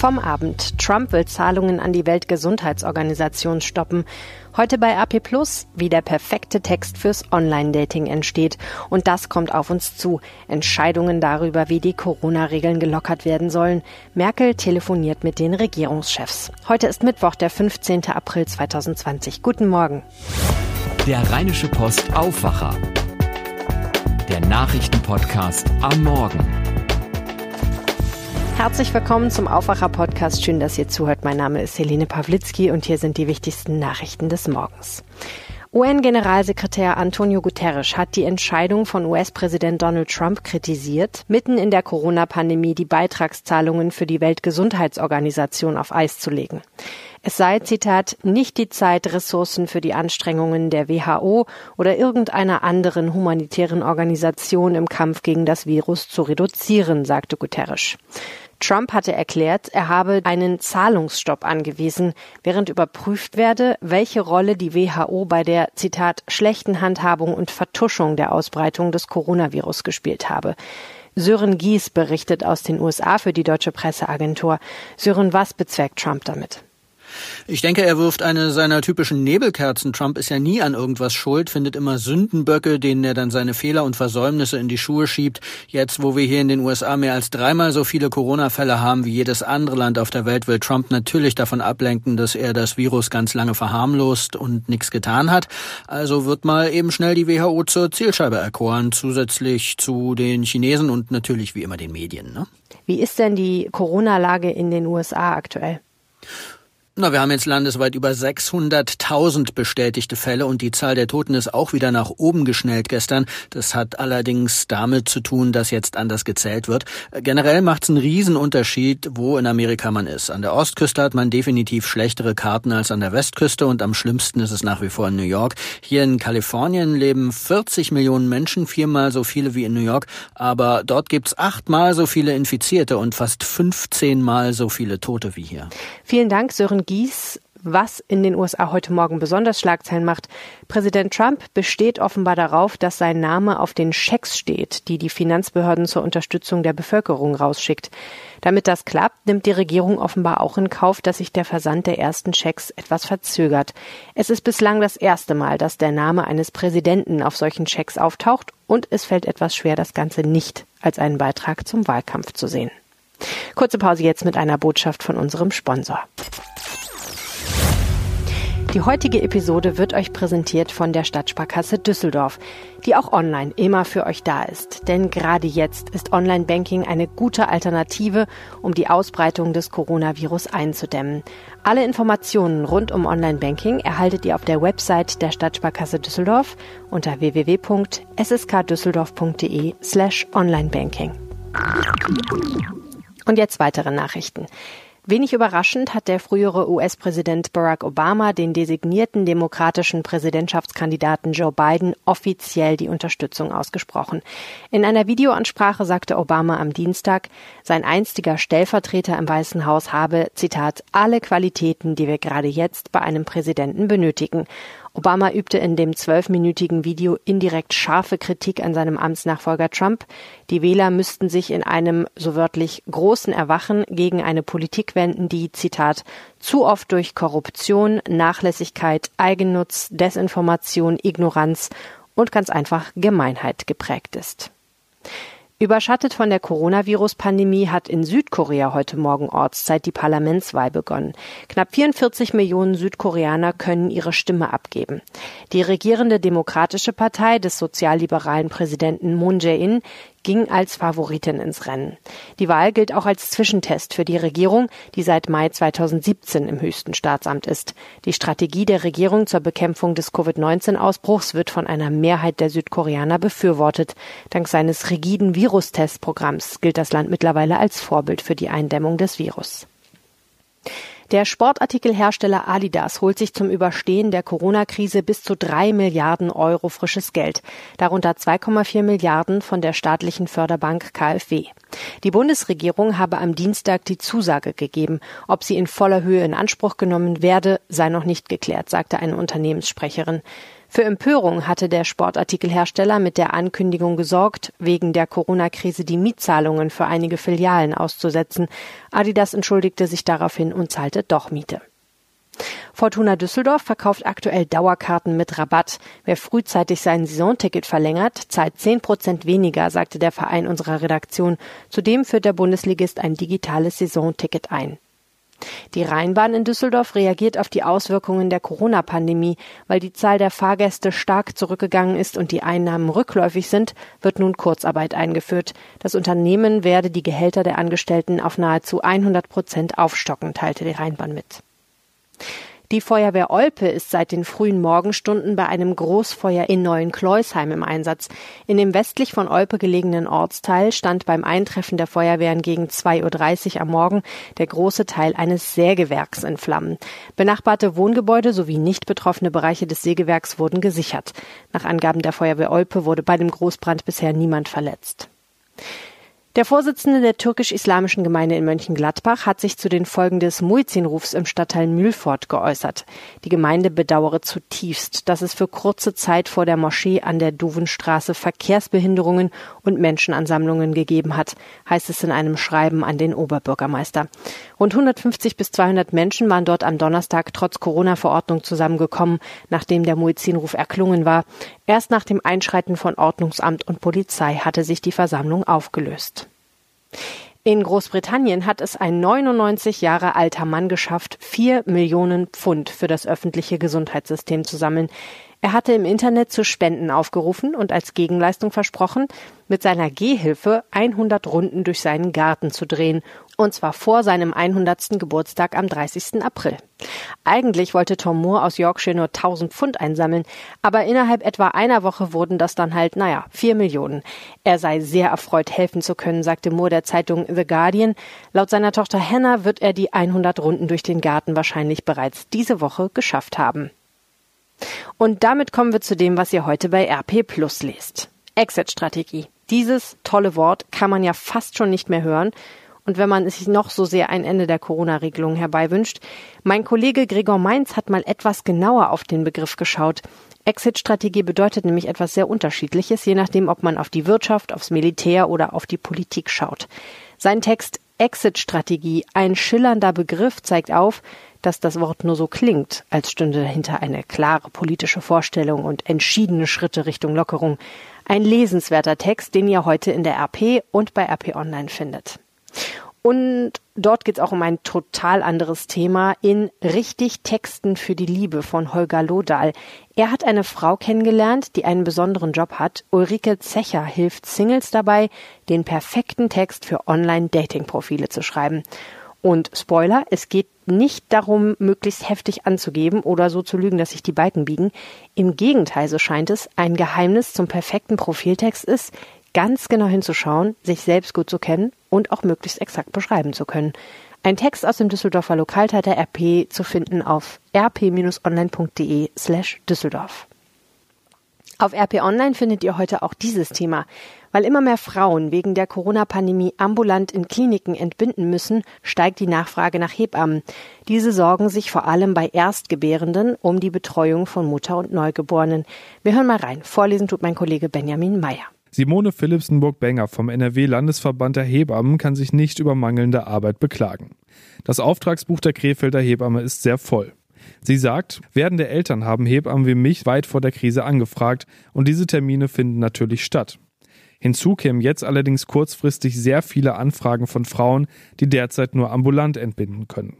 Vom Abend. Trump will Zahlungen an die Weltgesundheitsorganisation stoppen. Heute bei AP Plus, wie der perfekte Text fürs Online-Dating entsteht. Und das kommt auf uns zu. Entscheidungen darüber, wie die Corona-Regeln gelockert werden sollen. Merkel telefoniert mit den Regierungschefs. Heute ist Mittwoch, der 15. April 2020. Guten Morgen. Der Rheinische Post Aufwacher. Der Nachrichtenpodcast am Morgen. Herzlich willkommen zum Aufwacher-Podcast. Schön, dass ihr zuhört. Mein Name ist Helene Pawlitzki und hier sind die wichtigsten Nachrichten des Morgens. UN-Generalsekretär Antonio Guterres hat die Entscheidung von US-Präsident Donald Trump kritisiert, mitten in der Corona-Pandemie die Beitragszahlungen für die Weltgesundheitsorganisation auf Eis zu legen. Es sei, Zitat, nicht die Zeit, Ressourcen für die Anstrengungen der WHO oder irgendeiner anderen humanitären Organisation im Kampf gegen das Virus zu reduzieren, sagte Guterres. Trump hatte erklärt, er habe einen Zahlungsstopp angewiesen, während überprüft werde, welche Rolle die WHO bei der, Zitat, schlechten Handhabung und Vertuschung der Ausbreitung des Coronavirus gespielt habe. Sören Gies berichtet aus den USA für die deutsche Presseagentur. Sören, was bezweckt Trump damit? Ich denke, er wirft eine seiner typischen Nebelkerzen. Trump ist ja nie an irgendwas schuld, findet immer Sündenböcke, denen er dann seine Fehler und Versäumnisse in die Schuhe schiebt. Jetzt, wo wir hier in den USA mehr als dreimal so viele Corona-Fälle haben wie jedes andere Land auf der Welt, will Trump natürlich davon ablenken, dass er das Virus ganz lange verharmlost und nichts getan hat. Also wird mal eben schnell die WHO zur Zielscheibe erkoren, zusätzlich zu den Chinesen und natürlich wie immer den Medien. Ne? Wie ist denn die Corona-Lage in den USA aktuell? Na, wir haben jetzt landesweit über 600.000 bestätigte Fälle und die Zahl der Toten ist auch wieder nach oben geschnellt gestern. Das hat allerdings damit zu tun, dass jetzt anders gezählt wird. Generell macht es einen Riesenunterschied, wo in Amerika man ist. An der Ostküste hat man definitiv schlechtere Karten als an der Westküste und am schlimmsten ist es nach wie vor in New York. Hier in Kalifornien leben 40 Millionen Menschen, viermal so viele wie in New York, aber dort gibt's achtmal so viele Infizierte und fast 15 Mal so viele Tote wie hier. Vielen Dank, Sören Gies, was in den USA heute Morgen besonders Schlagzeilen macht. Präsident Trump besteht offenbar darauf, dass sein Name auf den Schecks steht, die die Finanzbehörden zur Unterstützung der Bevölkerung rausschickt. Damit das klappt, nimmt die Regierung offenbar auch in Kauf, dass sich der Versand der ersten Schecks etwas verzögert. Es ist bislang das erste Mal, dass der Name eines Präsidenten auf solchen Schecks auftaucht und es fällt etwas schwer, das Ganze nicht als einen Beitrag zum Wahlkampf zu sehen. Kurze Pause jetzt mit einer Botschaft von unserem Sponsor. Die heutige Episode wird euch präsentiert von der Stadtsparkasse Düsseldorf, die auch online immer für euch da ist. Denn gerade jetzt ist Online-Banking eine gute Alternative, um die Ausbreitung des Coronavirus einzudämmen. Alle Informationen rund um Online-Banking erhaltet ihr auf der Website der Stadtsparkasse Düsseldorf unter www.sskdüsseldorf.de slash onlinebanking. Und jetzt weitere Nachrichten. Wenig überraschend hat der frühere US-Präsident Barack Obama den designierten demokratischen Präsidentschaftskandidaten Joe Biden offiziell die Unterstützung ausgesprochen. In einer Videoansprache sagte Obama am Dienstag, sein einstiger Stellvertreter im Weißen Haus habe, Zitat, alle Qualitäten, die wir gerade jetzt bei einem Präsidenten benötigen. Obama übte in dem zwölfminütigen Video indirekt scharfe Kritik an seinem Amtsnachfolger Trump. Die Wähler müssten sich in einem, so wörtlich, großen Erwachen gegen eine Politik wenden, die, Zitat, zu oft durch Korruption, Nachlässigkeit, Eigennutz, Desinformation, Ignoranz und ganz einfach Gemeinheit geprägt ist. Überschattet von der Coronavirus-Pandemie hat in Südkorea heute Morgen Ortszeit die Parlamentswahl begonnen. Knapp 44 Millionen Südkoreaner können ihre Stimme abgeben. Die regierende Demokratische Partei des sozialliberalen Präsidenten Moon Jae-in ging als Favoritin ins Rennen. Die Wahl gilt auch als Zwischentest für die Regierung, die seit Mai 2017 im höchsten Staatsamt ist. Die Strategie der Regierung zur Bekämpfung des Covid-19-Ausbruchs wird von einer Mehrheit der Südkoreaner befürwortet. Dank seines rigiden Virustestprogramms gilt das Land mittlerweile als Vorbild für die Eindämmung des Virus. Der Sportartikelhersteller Adidas holt sich zum Überstehen der Corona-Krise bis zu drei Milliarden Euro frisches Geld, darunter 2,4 Milliarden von der staatlichen Förderbank KfW. Die Bundesregierung habe am Dienstag die Zusage gegeben. Ob sie in voller Höhe in Anspruch genommen werde, sei noch nicht geklärt, sagte eine Unternehmenssprecherin. Für Empörung hatte der Sportartikelhersteller mit der Ankündigung gesorgt, wegen der Corona-Krise die Mietzahlungen für einige Filialen auszusetzen. Adidas entschuldigte sich daraufhin und zahlte doch Miete. Fortuna Düsseldorf verkauft aktuell Dauerkarten mit Rabatt. Wer frühzeitig sein Saisonticket verlängert, zahlt 10 Prozent weniger, sagte der Verein unserer Redaktion. Zudem führt der Bundesligist ein digitales Saisonticket ein. Die Rheinbahn in Düsseldorf reagiert auf die Auswirkungen der Corona-Pandemie. Weil die Zahl der Fahrgäste stark zurückgegangen ist und die Einnahmen rückläufig sind, wird nun Kurzarbeit eingeführt. Das Unternehmen werde die Gehälter der Angestellten auf nahezu 100 Prozent aufstocken, teilte die Rheinbahn mit. Die Feuerwehr Olpe ist seit den frühen Morgenstunden bei einem Großfeuer in Neuenkleusheim im Einsatz. In dem westlich von Olpe gelegenen Ortsteil stand beim Eintreffen der Feuerwehren gegen 2.30 Uhr am Morgen der große Teil eines Sägewerks in Flammen. Benachbarte Wohngebäude sowie nicht betroffene Bereiche des Sägewerks wurden gesichert. Nach Angaben der Feuerwehr Olpe wurde bei dem Großbrand bisher niemand verletzt. Der Vorsitzende der türkisch-islamischen Gemeinde in Mönchengladbach hat sich zu den Folgen des Muizzinrufs im Stadtteil Mühlfort geäußert. Die Gemeinde bedauere zutiefst, dass es für kurze Zeit vor der Moschee an der Duvenstraße Verkehrsbehinderungen und Menschenansammlungen gegeben hat, heißt es in einem Schreiben an den Oberbürgermeister. Rund 150 bis 200 Menschen waren dort am Donnerstag trotz Corona-Verordnung zusammengekommen, nachdem der Muizzinruf erklungen war. Erst nach dem Einschreiten von Ordnungsamt und Polizei hatte sich die Versammlung aufgelöst. In Großbritannien hat es ein 99 Jahre alter Mann geschafft, vier Millionen Pfund für das öffentliche Gesundheitssystem zu sammeln. Er hatte im Internet zu Spenden aufgerufen und als Gegenleistung versprochen, mit seiner Gehhilfe 100 Runden durch seinen Garten zu drehen, und zwar vor seinem 100. Geburtstag am 30. April. Eigentlich wollte Tom Moore aus Yorkshire nur 1000 Pfund einsammeln, aber innerhalb etwa einer Woche wurden das dann halt, naja, vier Millionen. Er sei sehr erfreut, helfen zu können, sagte Moore der Zeitung The Guardian. Laut seiner Tochter Hannah wird er die 100 Runden durch den Garten wahrscheinlich bereits diese Woche geschafft haben. Und damit kommen wir zu dem, was ihr heute bei RP Plus lest. Exit-Strategie. Dieses tolle Wort kann man ja fast schon nicht mehr hören. Und wenn man sich noch so sehr ein Ende der Corona-Regelung herbeiwünscht, mein Kollege Gregor Mainz hat mal etwas genauer auf den Begriff geschaut. Exit-Strategie bedeutet nämlich etwas sehr Unterschiedliches, je nachdem, ob man auf die Wirtschaft, aufs Militär oder auf die Politik schaut. Sein Text Exit-Strategie, ein schillernder Begriff, zeigt auf, dass das Wort nur so klingt, als stünde dahinter eine klare politische Vorstellung und entschiedene Schritte Richtung Lockerung. Ein lesenswerter Text, den ihr heute in der RP und bei RP Online findet. Und dort geht es auch um ein total anderes Thema in Richtig Texten für die Liebe von Holger Lodahl. Er hat eine Frau kennengelernt, die einen besonderen Job hat. Ulrike Zecher hilft Singles dabei, den perfekten Text für Online-Dating-Profile zu schreiben. Und Spoiler, es geht nicht darum, möglichst heftig anzugeben oder so zu lügen, dass sich die Balken biegen. Im Gegenteil, so scheint es, ein Geheimnis zum perfekten Profiltext ist, ganz genau hinzuschauen, sich selbst gut zu kennen und auch möglichst exakt beschreiben zu können. Ein Text aus dem Düsseldorfer Lokalteil der RP zu finden auf rp-online.de slash Düsseldorf. Auf RP Online findet ihr heute auch dieses Thema. Weil immer mehr Frauen wegen der Corona-Pandemie ambulant in Kliniken entbinden müssen, steigt die Nachfrage nach Hebammen. Diese sorgen sich vor allem bei Erstgebärenden um die Betreuung von Mutter und Neugeborenen. Wir hören mal rein. Vorlesen tut mein Kollege Benjamin Meyer. Simone Philipsenburg-Benger vom NRW-Landesverband der Hebammen kann sich nicht über mangelnde Arbeit beklagen. Das Auftragsbuch der Krefelder Hebamme ist sehr voll. Sie sagt, werdende Eltern haben Hebammen wie mich weit vor der Krise angefragt und diese Termine finden natürlich statt. Hinzu kämen jetzt allerdings kurzfristig sehr viele Anfragen von Frauen, die derzeit nur ambulant entbinden können.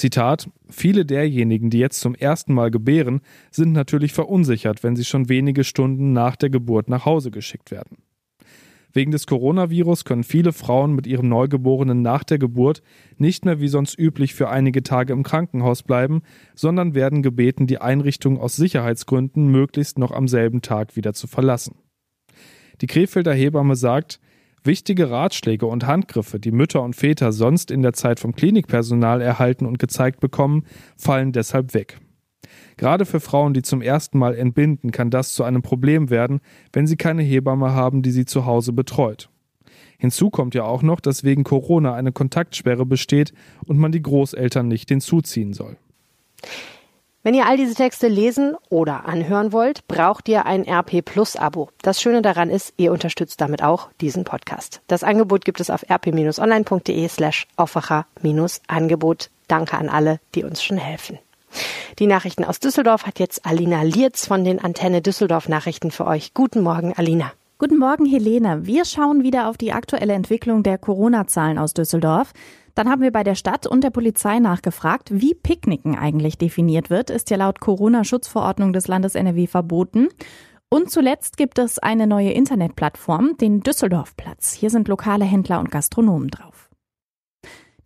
Zitat, viele derjenigen, die jetzt zum ersten Mal gebären, sind natürlich verunsichert, wenn sie schon wenige Stunden nach der Geburt nach Hause geschickt werden. Wegen des Coronavirus können viele Frauen mit ihrem Neugeborenen nach der Geburt nicht mehr wie sonst üblich für einige Tage im Krankenhaus bleiben, sondern werden gebeten, die Einrichtung aus Sicherheitsgründen möglichst noch am selben Tag wieder zu verlassen. Die Krefelder Hebamme sagt, Wichtige Ratschläge und Handgriffe, die Mütter und Väter sonst in der Zeit vom Klinikpersonal erhalten und gezeigt bekommen, fallen deshalb weg. Gerade für Frauen, die zum ersten Mal entbinden, kann das zu einem Problem werden, wenn sie keine Hebamme haben, die sie zu Hause betreut. Hinzu kommt ja auch noch, dass wegen Corona eine Kontaktsperre besteht und man die Großeltern nicht hinzuziehen soll. Wenn ihr all diese Texte lesen oder anhören wollt, braucht ihr ein RP Plus Abo. Das Schöne daran ist, ihr unterstützt damit auch diesen Podcast. Das Angebot gibt es auf rp-online.de slash Aufwacher-Angebot. Danke an alle, die uns schon helfen. Die Nachrichten aus Düsseldorf hat jetzt Alina Lierz von den Antenne Düsseldorf Nachrichten für euch. Guten Morgen, Alina. Guten Morgen, Helene. Wir schauen wieder auf die aktuelle Entwicklung der Corona-Zahlen aus Düsseldorf. Dann haben wir bei der Stadt und der Polizei nachgefragt, wie Picknicken eigentlich definiert wird. Ist ja laut Corona-Schutzverordnung des Landes NRW verboten. Und zuletzt gibt es eine neue Internetplattform, den Düsseldorfplatz. Hier sind lokale Händler und Gastronomen drauf.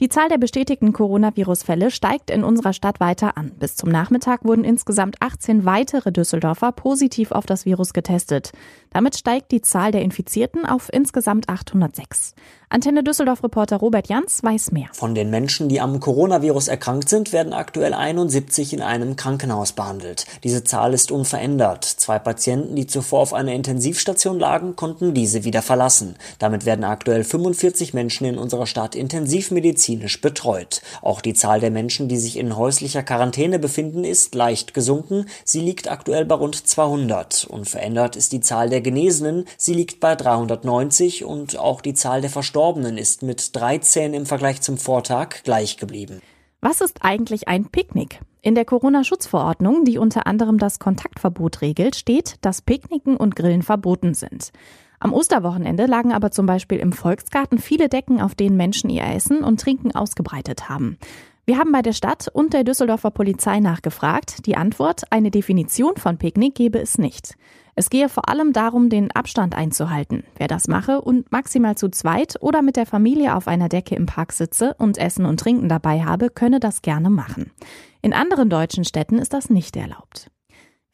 Die Zahl der bestätigten Coronavirus-Fälle steigt in unserer Stadt weiter an. Bis zum Nachmittag wurden insgesamt 18 weitere Düsseldorfer positiv auf das Virus getestet. Damit steigt die Zahl der Infizierten auf insgesamt 806. Antenne Düsseldorf-Reporter Robert Jans weiß mehr. Von den Menschen, die am Coronavirus erkrankt sind, werden aktuell 71 in einem Krankenhaus behandelt. Diese Zahl ist unverändert. Zwei Patienten, die zuvor auf einer Intensivstation lagen, konnten diese wieder verlassen. Damit werden aktuell 45 Menschen in unserer Stadt intensivmedizinisch betreut. Auch die Zahl der Menschen, die sich in häuslicher Quarantäne befinden, ist leicht gesunken. Sie liegt aktuell bei rund 200. Unverändert ist die Zahl der Genesenen. Sie liegt bei 390 und auch die Zahl der Verstorbenen Verstorbenen ist mit 13 im Vergleich zum Vortag gleich geblieben. Was ist eigentlich ein Picknick? In der Corona-Schutzverordnung, die unter anderem das Kontaktverbot regelt, steht, dass Picknicken und Grillen verboten sind. Am Osterwochenende lagen aber zum Beispiel im Volksgarten viele Decken, auf denen Menschen ihr Essen und Trinken ausgebreitet haben. Wir haben bei der Stadt und der Düsseldorfer Polizei nachgefragt. Die Antwort, eine Definition von Picknick gebe es nicht. Es gehe vor allem darum, den Abstand einzuhalten. Wer das mache und maximal zu zweit oder mit der Familie auf einer Decke im Park sitze und Essen und Trinken dabei habe, könne das gerne machen. In anderen deutschen Städten ist das nicht erlaubt.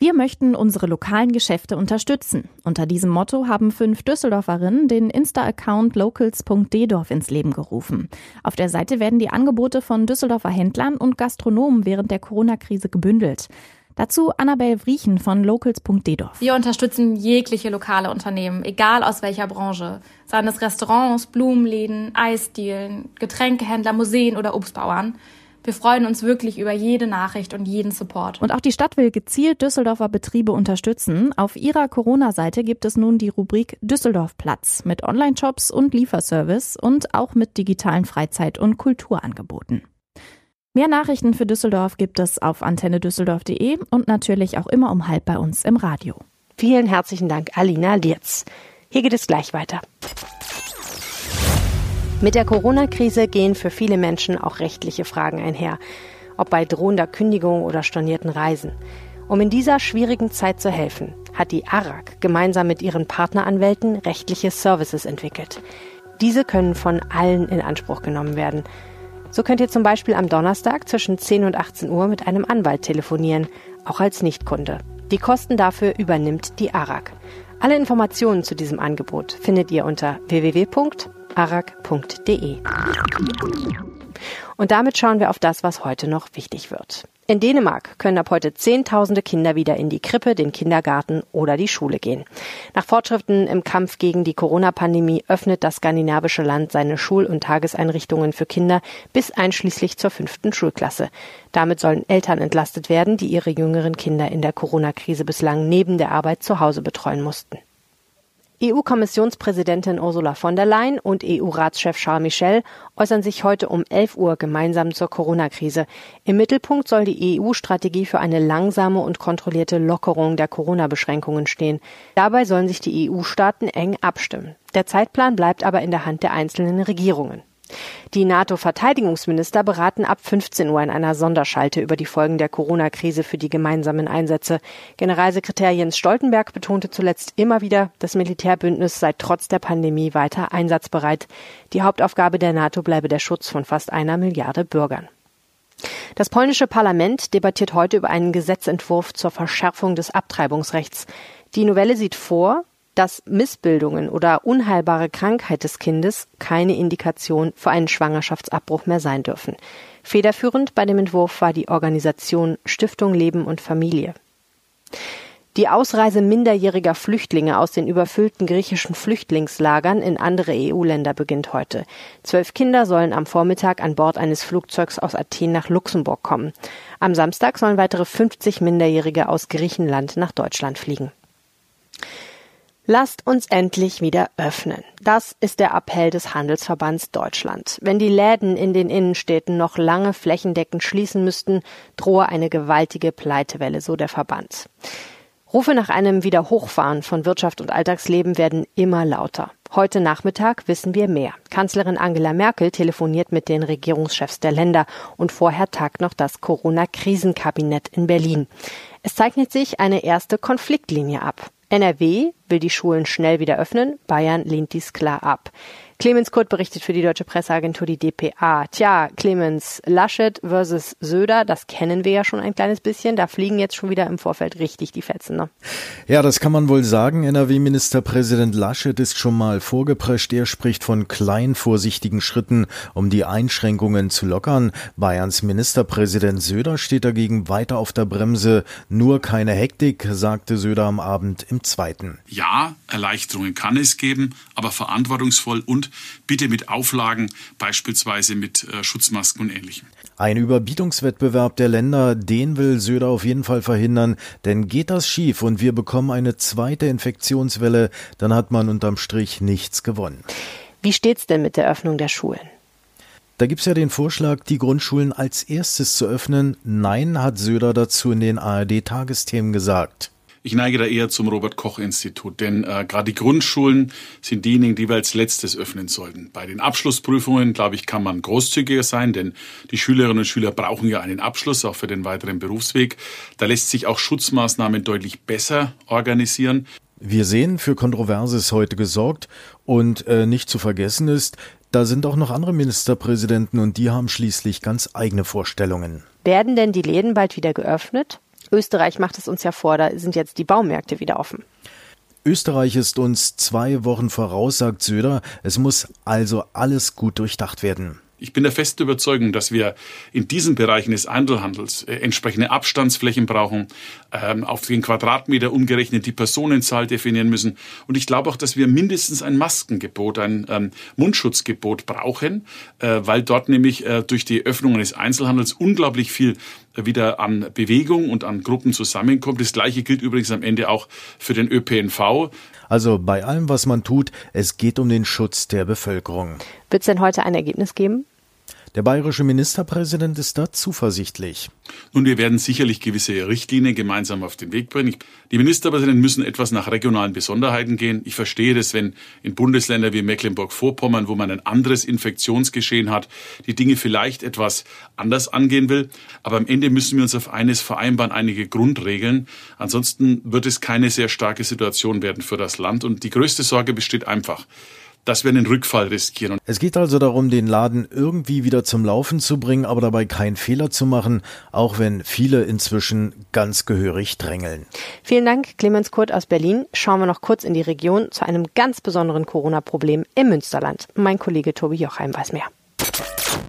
Wir möchten unsere lokalen Geschäfte unterstützen. Unter diesem Motto haben fünf Düsseldorferinnen den Insta-Account locals.ddorf ins Leben gerufen. Auf der Seite werden die Angebote von Düsseldorfer Händlern und Gastronomen während der Corona-Krise gebündelt. Dazu Annabel Vriechen von locals.ddorf. Wir unterstützen jegliche lokale Unternehmen, egal aus welcher Branche. Seien es Restaurants, Blumenläden, Eisdielen, Getränkehändler, Museen oder Obstbauern. Wir freuen uns wirklich über jede Nachricht und jeden Support. Und auch die Stadt will gezielt Düsseldorfer Betriebe unterstützen. Auf ihrer Corona-Seite gibt es nun die Rubrik Düsseldorf Platz mit Online-Shops und Lieferservice und auch mit digitalen Freizeit- und Kulturangeboten. Mehr Nachrichten für Düsseldorf gibt es auf antennedüsseldorf.de und natürlich auch immer um halb bei uns im Radio. Vielen herzlichen Dank, Alina Lierz. Hier geht es gleich weiter. Mit der Corona-Krise gehen für viele Menschen auch rechtliche Fragen einher, ob bei drohender Kündigung oder stornierten Reisen. Um in dieser schwierigen Zeit zu helfen, hat die ARAG gemeinsam mit ihren Partneranwälten rechtliche Services entwickelt. Diese können von allen in Anspruch genommen werden – so könnt ihr zum Beispiel am Donnerstag zwischen 10 und 18 Uhr mit einem Anwalt telefonieren, auch als Nichtkunde. Die Kosten dafür übernimmt die ARAG. Alle Informationen zu diesem Angebot findet ihr unter www.arag.de. Und damit schauen wir auf das, was heute noch wichtig wird. In Dänemark können ab heute Zehntausende Kinder wieder in die Krippe, den Kindergarten oder die Schule gehen. Nach Fortschritten im Kampf gegen die Corona-Pandemie öffnet das skandinavische Land seine Schul- und Tageseinrichtungen für Kinder bis einschließlich zur fünften Schulklasse. Damit sollen Eltern entlastet werden, die ihre jüngeren Kinder in der Corona-Krise bislang neben der Arbeit zu Hause betreuen mussten. EU-Kommissionspräsidentin Ursula von der Leyen und EU-Ratschef Charles Michel äußern sich heute um 11 Uhr gemeinsam zur Corona-Krise. Im Mittelpunkt soll die EU-Strategie für eine langsame und kontrollierte Lockerung der Corona-Beschränkungen stehen. Dabei sollen sich die EU-Staaten eng abstimmen. Der Zeitplan bleibt aber in der Hand der einzelnen Regierungen. Die NATO-Verteidigungsminister beraten ab 15 Uhr in einer Sonderschalte über die Folgen der Corona-Krise für die gemeinsamen Einsätze. Generalsekretär Jens Stoltenberg betonte zuletzt immer wieder, das Militärbündnis sei trotz der Pandemie weiter einsatzbereit. Die Hauptaufgabe der NATO bleibe der Schutz von fast einer Milliarde Bürgern. Das polnische Parlament debattiert heute über einen Gesetzentwurf zur Verschärfung des Abtreibungsrechts. Die Novelle sieht vor, dass Missbildungen oder unheilbare Krankheit des Kindes keine Indikation für einen Schwangerschaftsabbruch mehr sein dürfen. Federführend bei dem Entwurf war die Organisation Stiftung Leben und Familie. Die Ausreise minderjähriger Flüchtlinge aus den überfüllten griechischen Flüchtlingslagern in andere EU-Länder beginnt heute. Zwölf Kinder sollen am Vormittag an Bord eines Flugzeugs aus Athen nach Luxemburg kommen. Am Samstag sollen weitere 50 Minderjährige aus Griechenland nach Deutschland fliegen. Lasst uns endlich wieder öffnen. Das ist der Appell des Handelsverbands Deutschland. Wenn die Läden in den Innenstädten noch lange flächendeckend schließen müssten, drohe eine gewaltige Pleitewelle, so der Verband. Rufe nach einem Wiederhochfahren von Wirtschaft und Alltagsleben werden immer lauter. Heute Nachmittag wissen wir mehr. Kanzlerin Angela Merkel telefoniert mit den Regierungschefs der Länder und vorher tagt noch das Corona-Krisenkabinett in Berlin. Es zeichnet sich eine erste Konfliktlinie ab. NRW will die Schulen schnell wieder öffnen, Bayern lehnt dies klar ab. Clemens Kurt berichtet für die deutsche Presseagentur die dpa. Tja, Clemens, Laschet versus Söder, das kennen wir ja schon ein kleines bisschen. Da fliegen jetzt schon wieder im Vorfeld richtig die Fetzen. Ne? Ja, das kann man wohl sagen. NRW-Ministerpräsident Laschet ist schon mal vorgeprescht. Er spricht von klein vorsichtigen Schritten, um die Einschränkungen zu lockern. Bayerns Ministerpräsident Söder steht dagegen weiter auf der Bremse. Nur keine Hektik, sagte Söder am Abend im zweiten. Ja, Erleichterungen kann es geben, aber verantwortungsvoll und bitte mit Auflagen, beispielsweise mit äh, Schutzmasken und Ähnlichem. Ein Überbietungswettbewerb der Länder, den will Söder auf jeden Fall verhindern, denn geht das schief und wir bekommen eine zweite Infektionswelle, dann hat man unterm Strich nichts gewonnen. Wie steht's denn mit der Öffnung der Schulen? Da gibt's ja den Vorschlag, die Grundschulen als erstes zu öffnen. Nein, hat Söder dazu in den ARD-Tagesthemen gesagt. Ich neige da eher zum Robert-Koch-Institut, denn äh, gerade die Grundschulen sind diejenigen, die wir als letztes öffnen sollten. Bei den Abschlussprüfungen, glaube ich, kann man großzügiger sein, denn die Schülerinnen und Schüler brauchen ja einen Abschluss, auch für den weiteren Berufsweg. Da lässt sich auch Schutzmaßnahmen deutlich besser organisieren. Wir sehen, für Kontroverses heute gesorgt und äh, nicht zu vergessen ist, da sind auch noch andere Ministerpräsidenten und die haben schließlich ganz eigene Vorstellungen. Werden denn die Läden bald wieder geöffnet? Österreich macht es uns ja vor, da sind jetzt die Baumärkte wieder offen. Österreich ist uns zwei Wochen voraus, sagt Söder. Es muss also alles gut durchdacht werden. Ich bin der festen Überzeugung, dass wir in diesen Bereichen des Einzelhandels äh, entsprechende Abstandsflächen brauchen, ähm, auf den Quadratmeter umgerechnet die Personenzahl definieren müssen. Und ich glaube auch, dass wir mindestens ein Maskengebot, ein ähm, Mundschutzgebot brauchen, äh, weil dort nämlich äh, durch die Öffnung des Einzelhandels unglaublich viel wieder an Bewegung und an Gruppen zusammenkommt. Das Gleiche gilt übrigens am Ende auch für den ÖPNV. Also bei allem, was man tut, es geht um den Schutz der Bevölkerung. Wird es denn heute ein Ergebnis geben? Der bayerische Ministerpräsident ist da zuversichtlich. Nun, wir werden sicherlich gewisse Richtlinien gemeinsam auf den Weg bringen. Die Ministerpräsidenten müssen etwas nach regionalen Besonderheiten gehen. Ich verstehe das, wenn in Bundesländern wie Mecklenburg-Vorpommern, wo man ein anderes Infektionsgeschehen hat, die Dinge vielleicht etwas anders angehen will. Aber am Ende müssen wir uns auf eines vereinbaren, einige Grundregeln. Ansonsten wird es keine sehr starke Situation werden für das Land. Und die größte Sorge besteht einfach dass wir einen Rückfall riskieren. Es geht also darum, den Laden irgendwie wieder zum Laufen zu bringen, aber dabei keinen Fehler zu machen, auch wenn viele inzwischen ganz gehörig drängeln. Vielen Dank, Clemens Kurt aus Berlin. Schauen wir noch kurz in die Region zu einem ganz besonderen Corona-Problem im Münsterland. Mein Kollege Tobi Jochheim weiß mehr.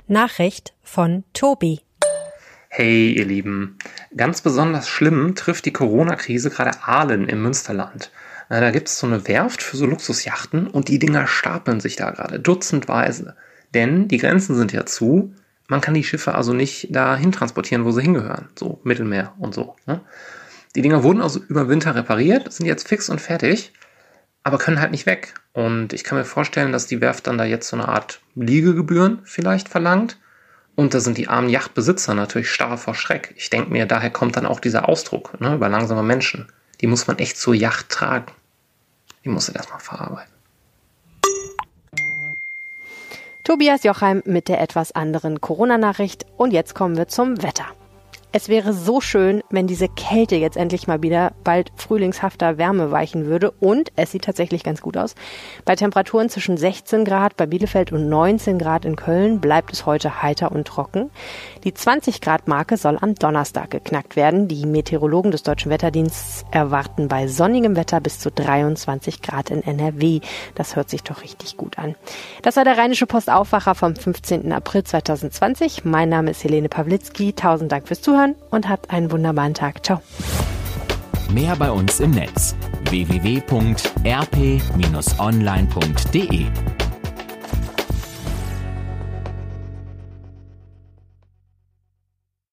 Nachricht von Tobi. Hey, ihr Lieben. Ganz besonders schlimm trifft die Corona-Krise gerade Aalen im Münsterland. Da gibt es so eine Werft für so Luxusjachten und die Dinger stapeln sich da gerade dutzendweise. Denn die Grenzen sind ja zu. Man kann die Schiffe also nicht dahin transportieren, wo sie hingehören. So Mittelmeer und so. Ne? Die Dinger wurden also über Winter repariert, sind jetzt fix und fertig, aber können halt nicht weg. Und ich kann mir vorstellen, dass die Werft dann da jetzt so eine Art Liegegebühren vielleicht verlangt. Und da sind die armen Yachtbesitzer natürlich starr vor Schreck. Ich denke mir, daher kommt dann auch dieser Ausdruck ne, über langsame Menschen. Die muss man echt zur Yacht tragen. Die musst du erstmal verarbeiten. Tobias Jochheim mit der etwas anderen Corona-Nachricht. Und jetzt kommen wir zum Wetter. Es wäre so schön, wenn diese Kälte jetzt endlich mal wieder bald frühlingshafter Wärme weichen würde. Und es sieht tatsächlich ganz gut aus. Bei Temperaturen zwischen 16 Grad bei Bielefeld und 19 Grad in Köln bleibt es heute heiter und trocken. Die 20 Grad Marke soll am Donnerstag geknackt werden. Die Meteorologen des Deutschen Wetterdienstes erwarten bei sonnigem Wetter bis zu 23 Grad in NRW. Das hört sich doch richtig gut an. Das war der Rheinische Postaufwacher vom 15. April 2020. Mein Name ist Helene Pawlitzki. Tausend Dank fürs Zuhören Zuhören und habt einen wunderbaren Tag. Ciao. Mehr bei uns im Netz www.rp-online.de